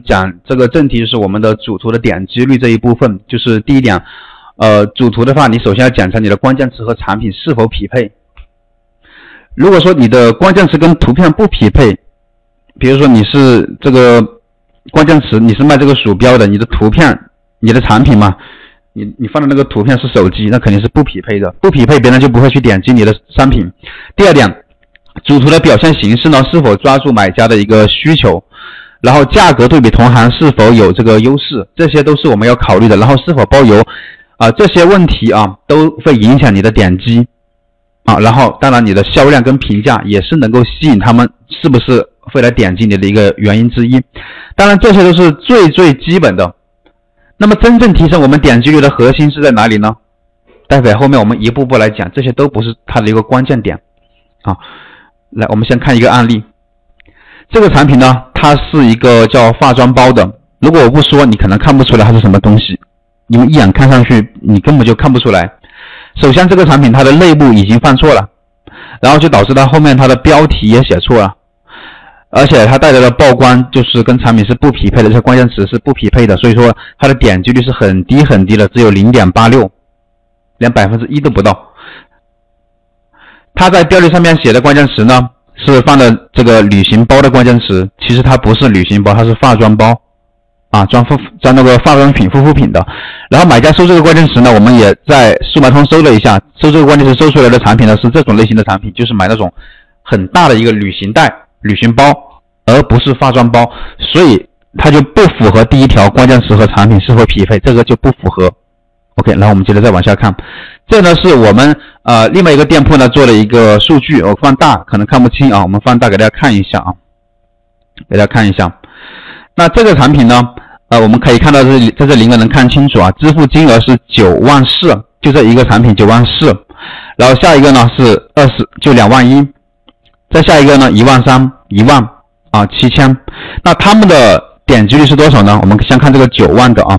讲这个正题，就是我们的主图的点击率这一部分。就是第一点，呃，主图的话，你首先要检查你的关键词和产品是否匹配。如果说你的关键词跟图片不匹配，比如说你是这个关键词，你是卖这个鼠标的，你的图片、你的产品嘛，你你放的那个图片是手机，那肯定是不匹配的，不匹配别人就不会去点击你的商品。第二点。主图的表现形式呢，是否抓住买家的一个需求？然后价格对比同行是否有这个优势？这些都是我们要考虑的。然后是否包邮？啊，这些问题啊，都会影响你的点击啊。然后当然你的销量跟评价也是能够吸引他们是不是会来点击你的一个原因之一。当然这些都是最最基本的。那么真正提升我们点击率的核心是在哪里呢？待会后面我们一步步来讲，这些都不是它的一个关键点啊。来，我们先看一个案例。这个产品呢，它是一个叫化妆包的。如果我不说，你可能看不出来它是什么东西，因为一眼看上去你根本就看不出来。首先，这个产品它的内部已经犯错了，然后就导致它后面它的标题也写错了，而且它带来的曝光就是跟产品是不匹配的，这些关键词是不匹配的，所以说它的点击率是很低很低的，只有零点八六，连百分之一都不到。它在标题上面写的关键词呢，是放的这个旅行包的关键词，其实它不是旅行包，它是化妆包，啊，装护装那个化妆品、护肤品的。然后买家搜这个关键词呢，我们也在数码通搜了一下，搜这个关键词搜出来的产品呢是这种类型的产品，就是买那种很大的一个旅行袋、旅行包，而不是化妆包，所以它就不符合第一条关键词和产品是否匹配，这个就不符合。OK，然后我们接着再往下看，这呢是我们呃另外一个店铺呢做了一个数据，我放大可能看不清啊，我们放大给大家看一下啊，给大家看一下。那这个产品呢，呃我们可以看到这里在这里应该能看清楚啊，支付金额是九万四，就这一个产品九万四，然后下一个呢是二十就两万一，再下一个呢一万三一万啊七千，那他们的点击率是多少呢？我们先看这个九万的啊。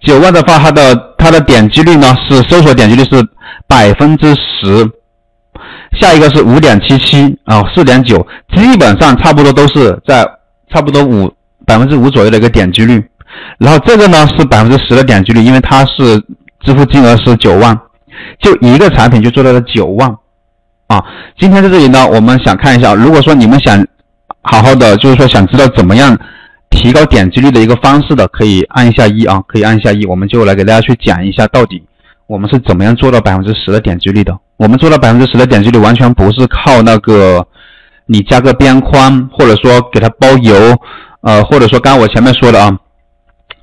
九万的话，它的它的点击率呢是搜索点击率是百分之十，下一个是五点七七啊，四点九，基本上差不多都是在差不多五百分之五左右的一个点击率。然后这个呢是百分之十的点击率，因为它是支付金额是九万，就一个产品就做到了九万啊。今天在这里呢，我们想看一下，如果说你们想好好的，就是说想知道怎么样。提高点击率的一个方式的，可以按一下一啊，可以按一下一，我们就来给大家去讲一下，到底我们是怎么样做到百分之十的点击率的。我们做到百分之十的点击率，完全不是靠那个你加个边框，或者说给它包邮，呃，或者说刚刚我前面说的啊，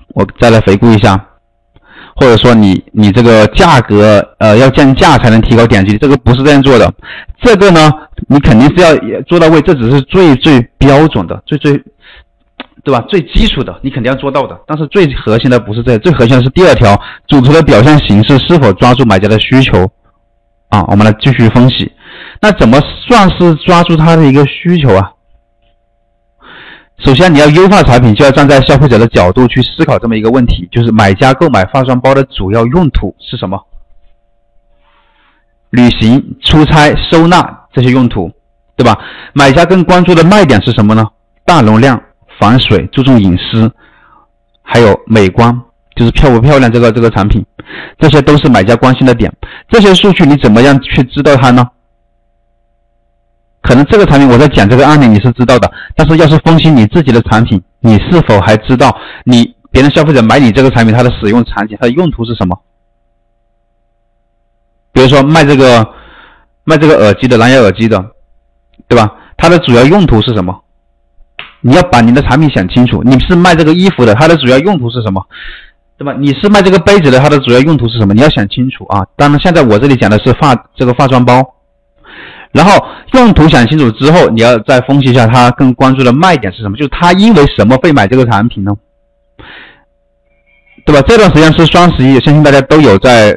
我再来回顾一下，或者说你你这个价格呃要降价才能提高点击率，这个不是这样做的。这个呢，你肯定是要做到位，这只是最最标准的，最最。对吧？最基础的你肯定要做到的，但是最核心的不是这，最核心的是第二条，主图的表现形式是否抓住买家的需求啊？我们来继续分析，那怎么算是抓住他的一个需求啊？首先你要优化产品，就要站在消费者的角度去思考这么一个问题，就是买家购买化妆包的主要用途是什么？旅行、出差、收纳这些用途，对吧？买家更关注的卖点是什么呢？大容量。防水，注重隐私，还有美观，就是漂不漂亮这个这个产品，这些都是买家关心的点。这些数据你怎么样去知道它呢？可能这个产品我在讲这个案例你是知道的，但是要是分析你自己的产品，你是否还知道你别人消费者买你这个产品它的使用场景、它的用途是什么？比如说卖这个卖这个耳机的蓝牙耳机的，对吧？它的主要用途是什么？你要把你的产品想清楚，你是卖这个衣服的，它的主要用途是什么，对吧？你是卖这个杯子的，它的主要用途是什么？你要想清楚啊！当然，现在我这里讲的是化这个化妆包，然后用途想清楚之后，你要再分析一下他更关注的卖点是什么，就是他因为什么会买这个产品呢？对吧？这段时间是双十一，相信大家都有在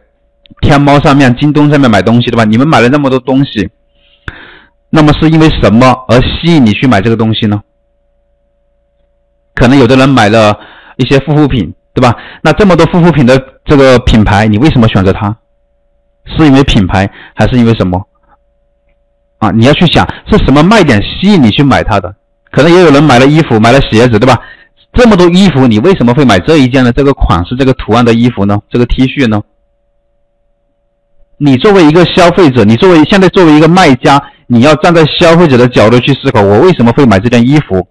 天猫上面、京东上面买东西，对吧？你们买了那么多东西，那么是因为什么而吸引你去买这个东西呢？可能有的人买了一些护肤品，对吧？那这么多护肤品的这个品牌，你为什么选择它？是因为品牌还是因为什么？啊，你要去想是什么卖点吸引你去买它的？可能也有人买了衣服，买了鞋子，对吧？这么多衣服，你为什么会买这一件呢？这个款式、这个图案的衣服呢？这个 T 恤呢？你作为一个消费者，你作为现在作为一个卖家，你要站在消费者的角度去思考，我为什么会买这件衣服？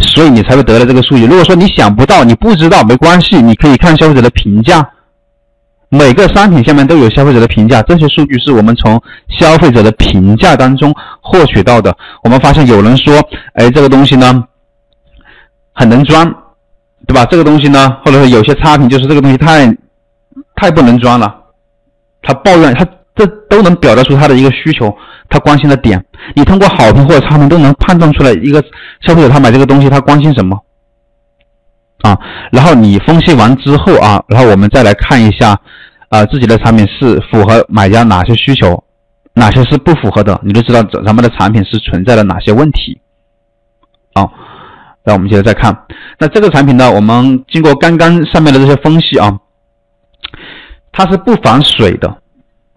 所以你才会得到这个数据。如果说你想不到，你不知道，没关系，你可以看消费者的评价。每个商品下面都有消费者的评价，这些数据是我们从消费者的评价当中获取到的。我们发现有人说，哎，这个东西呢很能装，对吧？这个东西呢，或者说有些差评就是这个东西太太不能装了，他抱怨，他这都能表达出他的一个需求，他关心的点。你通过好评或者差评都能判断出来一个消费者他买这个东西他关心什么。啊，然后你分析完之后啊，然后我们再来看一下，啊，自己的产品是符合买家哪些需求，哪些是不符合的，你就知道咱们的产品是存在了哪些问题。啊，那我们接着再看，那这个产品呢，我们经过刚刚上面的这些分析啊，它是不防水的，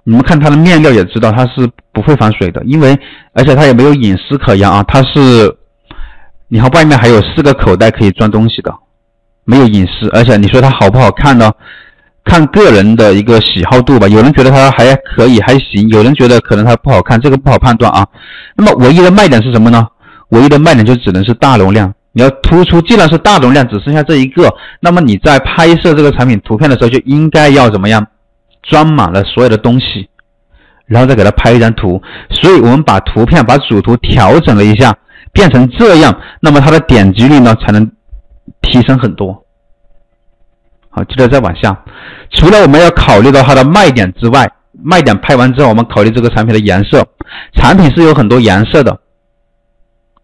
你们看它的面料也知道它是不会防水的，因为而且它也没有隐私可言啊，它是，你看外面还有四个口袋可以装东西的。没有隐私，而且你说它好不好看呢？看个人的一个喜好度吧。有人觉得它还可以，还行；有人觉得可能它不好看，这个不好判断啊。那么唯一的卖点是什么呢？唯一的卖点就只能是大容量。你要突出，既然是大容量，只剩下这一个，那么你在拍摄这个产品图片的时候，就应该要怎么样？装满了所有的东西，然后再给它拍一张图。所以我们把图片、把主图调整了一下，变成这样，那么它的点击率呢才能。提升很多，好，接着再往下。除了我们要考虑到它的卖点之外，卖点拍完之后，我们考虑这个产品的颜色。产品是有很多颜色的，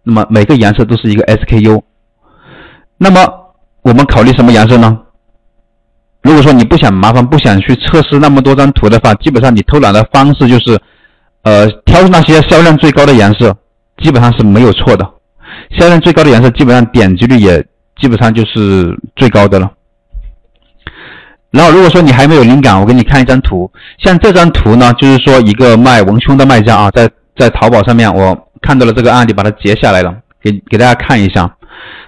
那么每个颜色都是一个 SKU。那么我们考虑什么颜色呢？如果说你不想麻烦，不想去测试那么多张图的话，基本上你偷懒的方式就是，呃，挑那些销量最高的颜色，基本上是没有错的。销量最高的颜色，基本上点击率也。基本上就是最高的了。然后如果说你还没有灵感，我给你看一张图。像这张图呢，就是说一个卖文胸的卖家啊，在在淘宝上面，我看到了这个案例，把它截下来了，给给大家看一下，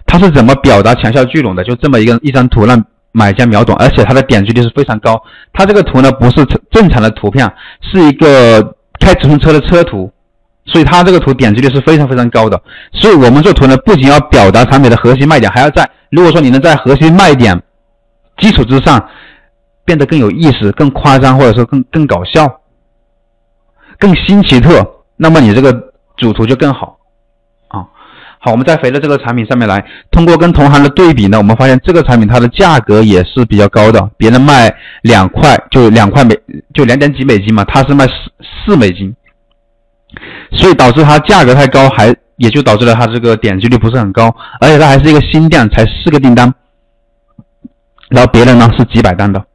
他是怎么表达强效聚拢的？就这么一个一张图让买家秒懂，而且它的点击率是非常高。它这个图呢不是正常的图片，是一个开直通车的车图。所以它这个图点击率是非常非常高的，所以我们做图呢，不仅要表达产品的核心卖点，还要在如果说你能在核心卖点基础之上变得更有意思、更夸张，或者说更更搞笑、更新奇特，那么你这个主图就更好。好，我们再回到这个产品上面来，通过跟同行的对比呢，我们发现这个产品它的价格也是比较高的，别人卖两块就两块美就两点几美金嘛，它是卖四四美金。所以导致它价格太高，还也就导致了它这个点击率不是很高，而且它还是一个新店，才四个订单，然后别人呢是几百单的，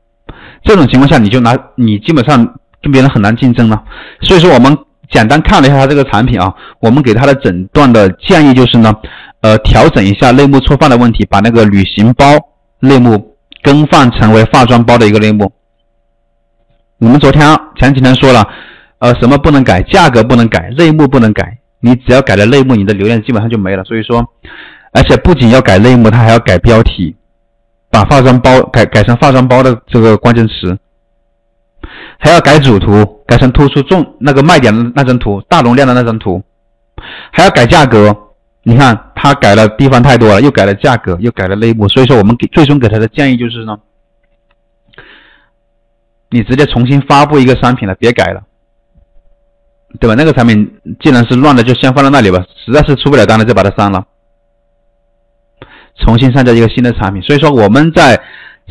这种情况下你就拿你基本上跟别人很难竞争了。所以说我们简单看了一下他这个产品啊，我们给他的诊断的建议就是呢，呃，调整一下类目错放的问题，把那个旅行包类目更换成为化妆包的一个类目。我们昨天前几天说了。呃，什么不能改？价格不能改，类目不能改。你只要改了类目，你的流量基本上就没了。所以说，而且不仅要改类目，它还要改标题，把化妆包改改成化妆包的这个关键词，还要改主图，改成突出重那个卖点的那张图，大容量的那张图，还要改价格。你看，他改了地方太多了，又改了价格，又改了类目。所以说，我们给最终给他的建议就是呢，你直接重新发布一个商品了，别改了。对吧？那个产品既然是乱的，就先放在那里吧。实在是出不了单了，再把它删了，重新上架一个新的产品。所以说我们在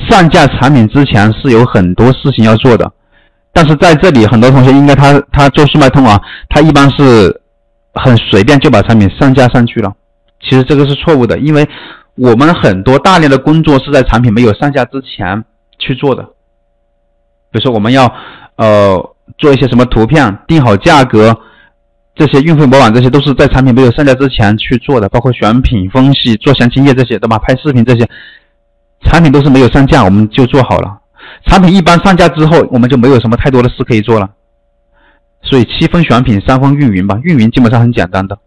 上架产品之前是有很多事情要做的。但是在这里，很多同学应该他他做速卖通啊，他一般是很随便就把产品上架上去了。其实这个是错误的，因为我们很多大量的工作是在产品没有上架之前去做的。比如说我们要呃。做一些什么图片，定好价格，这些运费模板，这些都是在产品没有上架之前去做的，包括选品分析、做详情页这些，对吧？拍视频这些，产品都是没有上架，我们就做好了。产品一般上架之后，我们就没有什么太多的事可以做了。所以七分选品，三分运营吧，运营基本上很简单的。